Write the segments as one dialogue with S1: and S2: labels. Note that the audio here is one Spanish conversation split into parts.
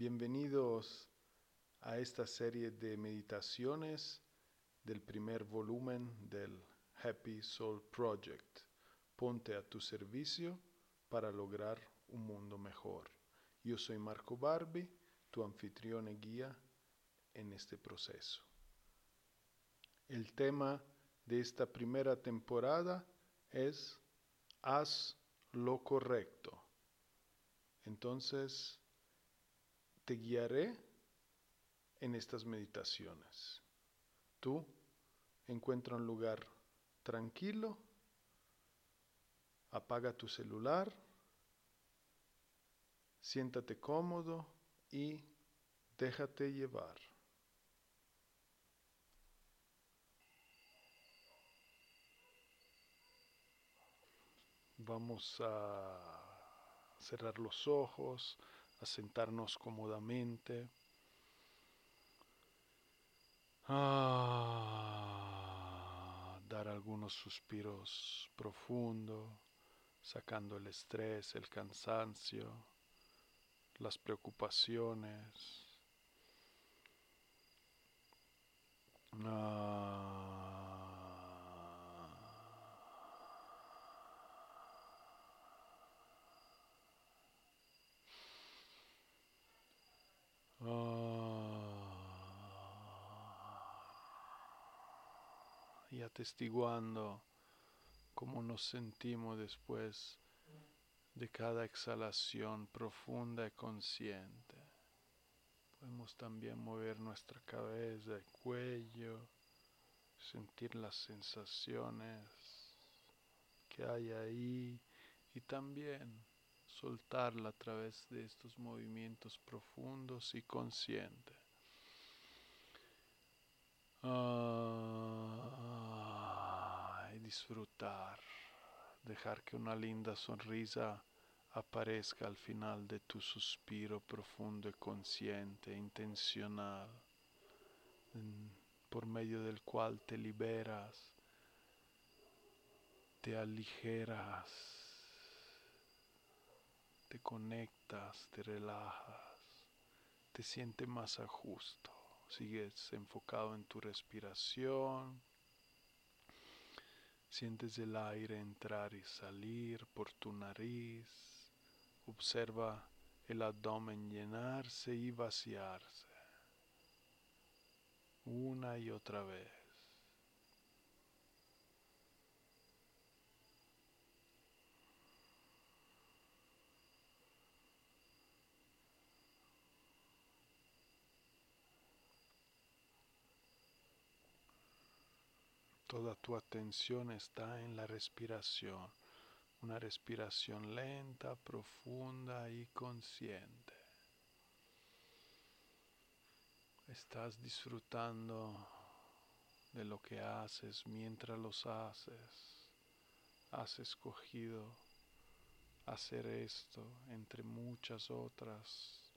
S1: Bienvenidos a esta serie de meditaciones del primer volumen del Happy Soul Project. Ponte a tu servicio para lograr un mundo mejor. Yo soy Marco Barbi, tu anfitrión y guía en este proceso. El tema de esta primera temporada es Haz lo correcto. Entonces, te guiaré en estas meditaciones. Tú encuentra un lugar tranquilo, apaga tu celular, siéntate cómodo y déjate llevar. Vamos a cerrar los ojos, a sentarnos cómodamente. Ah, dar algunos suspiros profundos, sacando el estrés, el cansancio, las preocupaciones. Y atestiguando cómo nos sentimos después de cada exhalación profunda y consciente. Podemos también mover nuestra cabeza y cuello, sentir las sensaciones que hay ahí y también soltarla a través de estos movimientos profundos y conscientes. Y disfrutar, dejar que una linda sonrisa aparezca al final de tu suspiro profundo y consciente, intencional, por medio del cual te liberas, te aligeras, te conectas, te relajas, te sientes más a. Sigues enfocado en tu respiración. Sientes el aire entrar y salir por tu nariz. Observa el abdomen llenarse y vaciarse. Una y otra vez. Toda tu atención está en la respiración, una respiración lenta, profunda y consciente. Estás disfrutando de lo que haces mientras los haces. Has escogido hacer esto entre muchas otras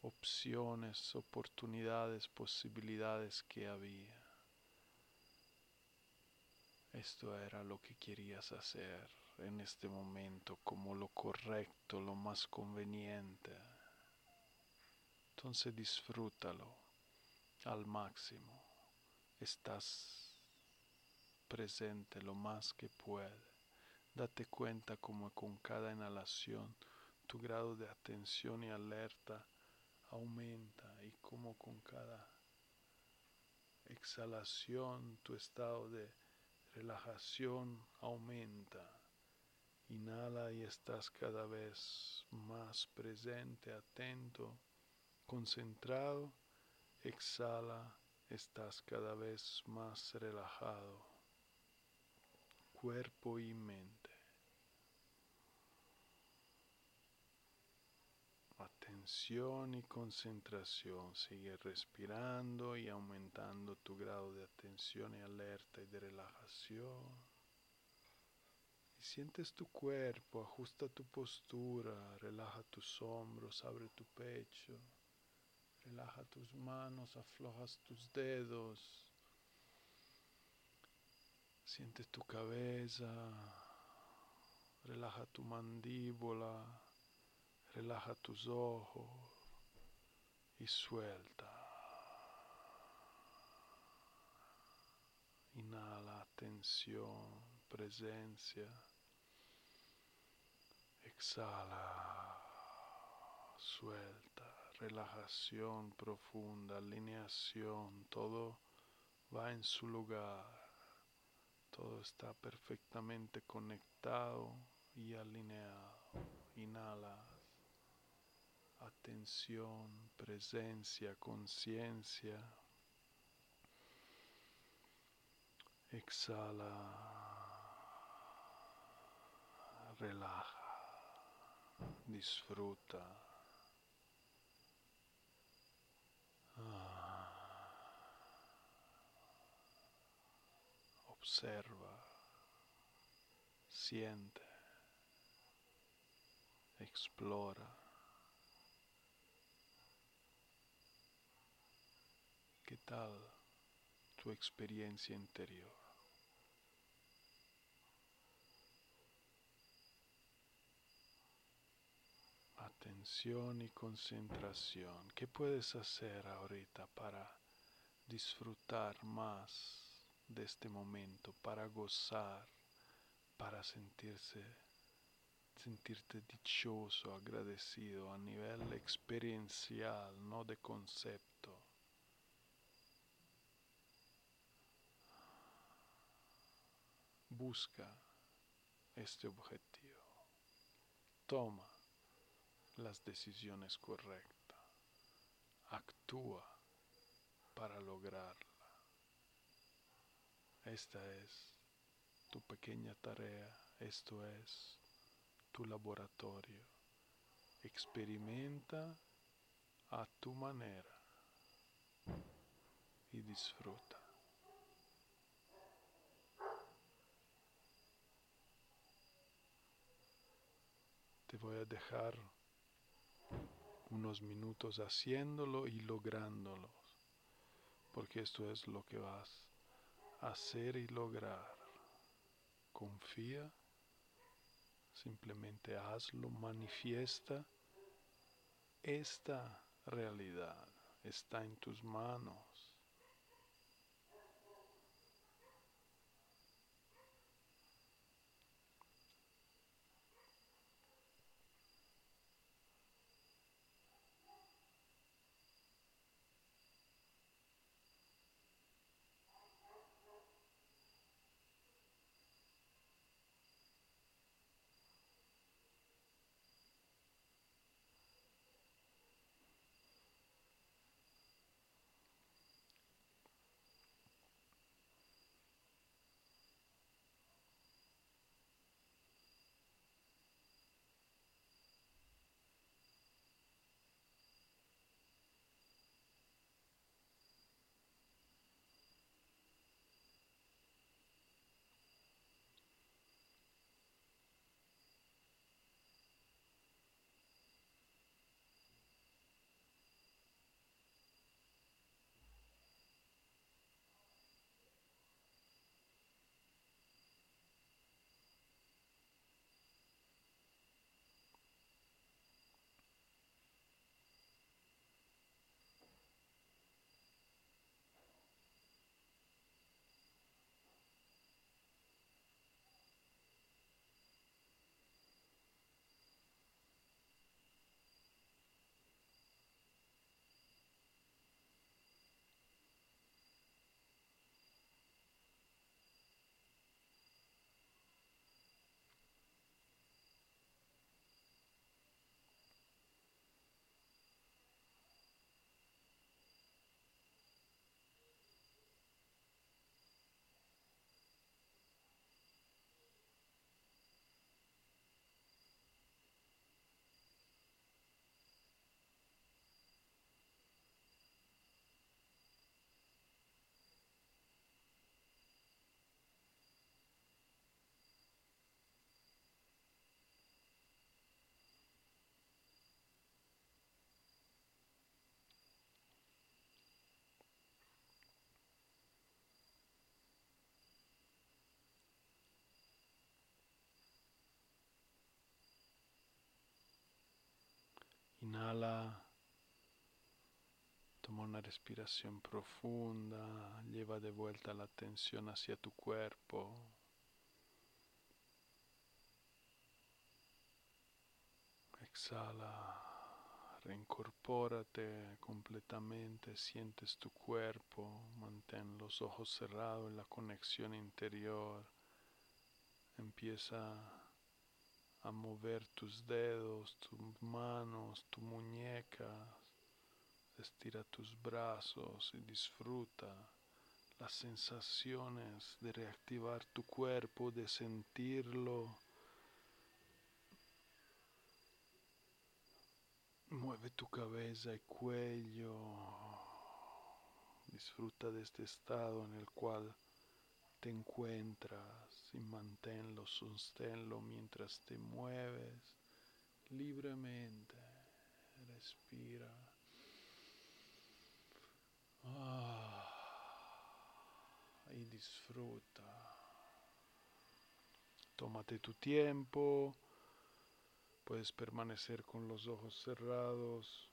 S1: opciones, oportunidades, posibilidades que había. Esto era lo que querías hacer en este momento como lo correcto, lo más conveniente. Entonces disfrútalo al máximo. Estás presente lo más que puede. Date cuenta como con cada inhalación tu grado de atención y alerta aumenta y como con cada exhalación tu estado de relajación aumenta. Inhala y estás cada vez más presente, atento, concentrado. Exhala, estás cada vez más relajado, cuerpo y mente. Atención y concentración. Sigue respirando y aumentando tu grado de atención y alerta y de relajación. Sientes tu cuerpo, ajusta tu postura, relaja tus hombros, abre tu pecho, relaja tus manos, aflojas tus dedos. Sientes tu cabeza, relaja tu mandíbula, relaja tus ojos y suelta. Inhala tensión, presencia. Exhala, suelta, relajación profunda, alineación, todo va en su lugar. Todo está perfectamente conectado y alineado. Inhala. Atención, presencia, conciencia. Exhala. Relaja. Disfruta. observa, siente, explora. ¿Qué tal tu experiencia interior? Atención y concentración. ¿Qué puedes hacer ahorita para disfrutar más de este momento, para gozar, para sentirse, sentirte dichoso, agradecido a nivel experiencial, no de concepto. Busca este objetivo. Toma las decisiones correctas. Actúa para lograrlo. Esta es tu pequeña tarea, esto es tu laboratorio. Experimenta a tu manera y disfruta. Te voy a dejar unos minutos haciéndolo y lográndolo, porque esto es lo que vas hacer y lograr. Confía, simplemente hazlo, manifiesta. Esta realidad está en tus manos. Inhala. Toma una respiración profunda. Lleva de vuelta la atención hacia tu cuerpo. Exhala. Reincorpórate completamente, sientes tu cuerpo, mantén los ojos cerrados en la conexión interior. Empieza mover tus dedos, tus manos, tu muñeca. Estira tus brazos y disfruta las sensaciones de reactivar tu cuerpo, de sentirlo Mueve tu cabeza y cuello. Disfruta de este estado en el cual te encuentras y manténlo, sosténlo mientras te mueves libremente. Respira. Ah, y disfruta. Tómate tu tiempo. Puedes permanecer con los ojos cerrados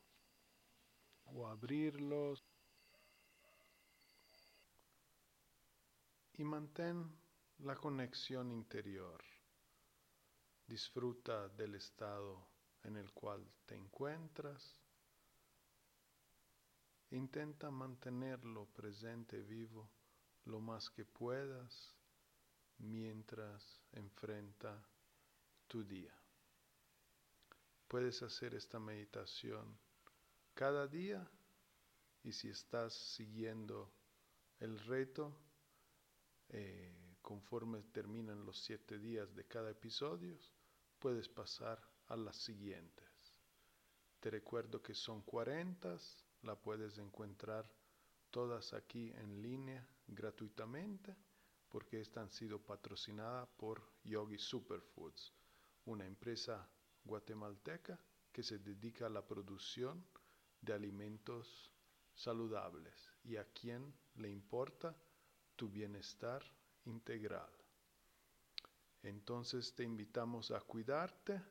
S1: o abrirlos. Y mantén la conexión interior. Disfruta del estado en el cual te encuentras. Intenta mantenerlo presente vivo lo más que puedas mientras enfrenta tu día. Puedes hacer esta meditación cada día y si estás siguiendo el reto, eh, conforme terminan los siete días de cada episodio, puedes pasar a las siguientes. Te recuerdo que son 40, la puedes encontrar todas aquí en línea gratuitamente porque estas han sido patrocinadas por Yogi Superfoods, una empresa guatemalteca que se dedica a la producción de alimentos saludables y a quien le importa tu bienestar integral. Entonces te invitamos a cuidarte,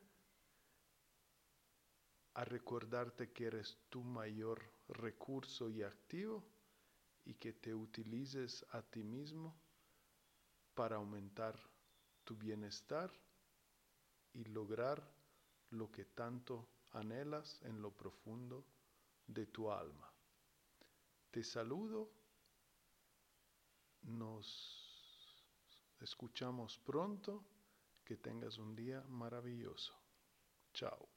S1: a recordarte que eres tu mayor recurso y activo y que te utilices a ti mismo para aumentar tu bienestar y lograr lo que tanto anhelas en lo profundo de tu alma. Te saludo, nos escuchamos pronto, que tengas un día maravilloso. Chao.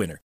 S2: winner.